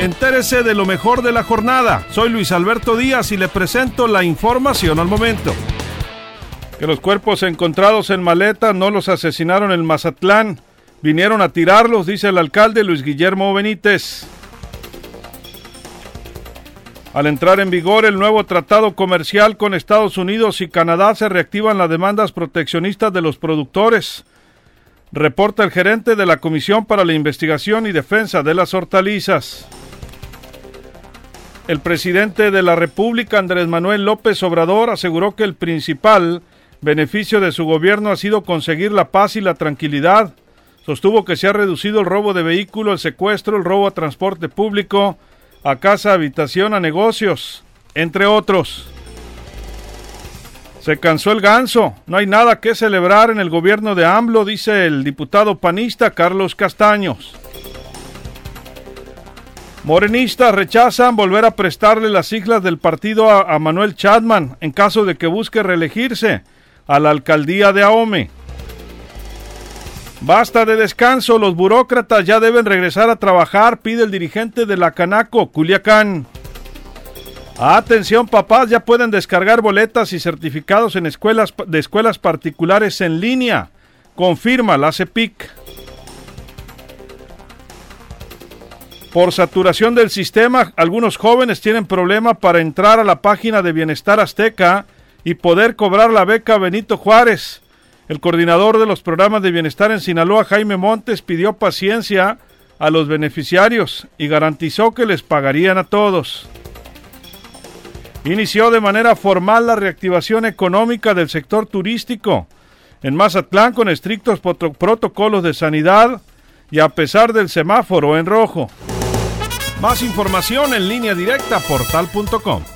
Entérese de lo mejor de la jornada. Soy Luis Alberto Díaz y le presento la información al momento. Que los cuerpos encontrados en maleta no los asesinaron en Mazatlán. Vinieron a tirarlos, dice el alcalde Luis Guillermo Benítez. Al entrar en vigor el nuevo tratado comercial con Estados Unidos y Canadá se reactivan las demandas proteccionistas de los productores. Reporta el gerente de la Comisión para la Investigación y Defensa de las Hortalizas. El presidente de la República, Andrés Manuel López Obrador, aseguró que el principal beneficio de su gobierno ha sido conseguir la paz y la tranquilidad. Sostuvo que se ha reducido el robo de vehículos, el secuestro, el robo a transporte público, a casa, habitación, a negocios, entre otros. Se cansó el ganso, no hay nada que celebrar en el gobierno de AMLO, dice el diputado panista Carlos Castaños. Morenistas rechazan volver a prestarle las siglas del partido a, Manuel Chadman en caso de que busque reelegirse a la alcaldía de Ahome. Basta de descanso, los burócratas ya deben regresar a trabajar, pide el dirigente de la Canaco, Culiacán. Atención papás, ya pueden descargar boletas y certificados en escuelas de escuelas particulares en línea, confirma la CEPIC. Por saturación del sistema, algunos jóvenes tienen problema para entrar a la página de Bienestar Azteca y poder cobrar la beca Benito Juárez. El coordinador de los programas de bienestar en Sinaloa, Jaime Montes, pidió paciencia a los beneficiarios y garantizó que les pagarían a todos. Inició de manera formal la reactivación económica del sector turístico en Mazatlán con estrictos protocolos de sanidad y a pesar del semáforo en rojo. Más información en línea directa portal.com.